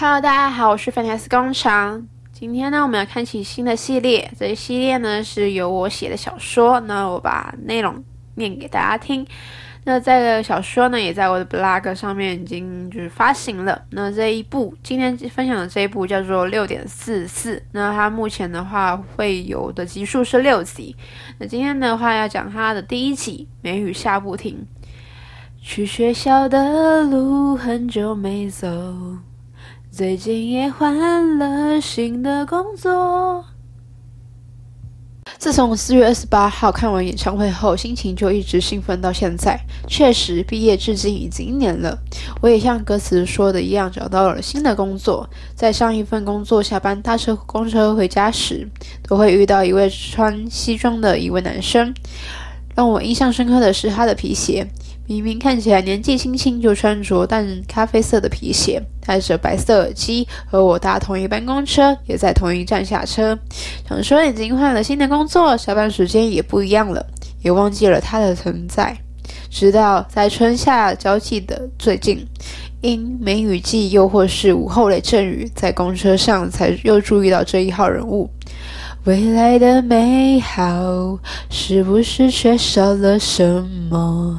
Hello，大家好，我是 Fantasy 工厂。今天呢，我们要开启新的系列。这一系列呢是由我写的小说，那我把内容念给大家听。那这个小说呢，也在我的 blog 上面已经就是发行了。那这一部今天分享的这一部叫做六点四四。那它目前的话会有的集数是六集。那今天的话要讲它的第一集，梅雨下不停。去学校的路很久没走，最近也换了新的工作。自从四月二十八号看完演唱会后，心情就一直兴奋到现在。确实，毕业至今已经一年了。我也像歌词说的一样，找到了新的工作。在上一份工作下班搭车公车回家时，都会遇到一位穿西装的一位男生。让我印象深刻的是他的皮鞋。明明看起来年纪轻轻就穿着淡咖啡色的皮鞋，戴着白色耳机，和我搭同一班公车，也在同一站下车。想说已经换了新的工作，下班时间也不一样了，也忘记了他的存在。直到在春夏交际的最近，因梅雨季又或是午后雷阵雨，在公车上才又注意到这一号人物。未来的美好，是不是缺少了什么？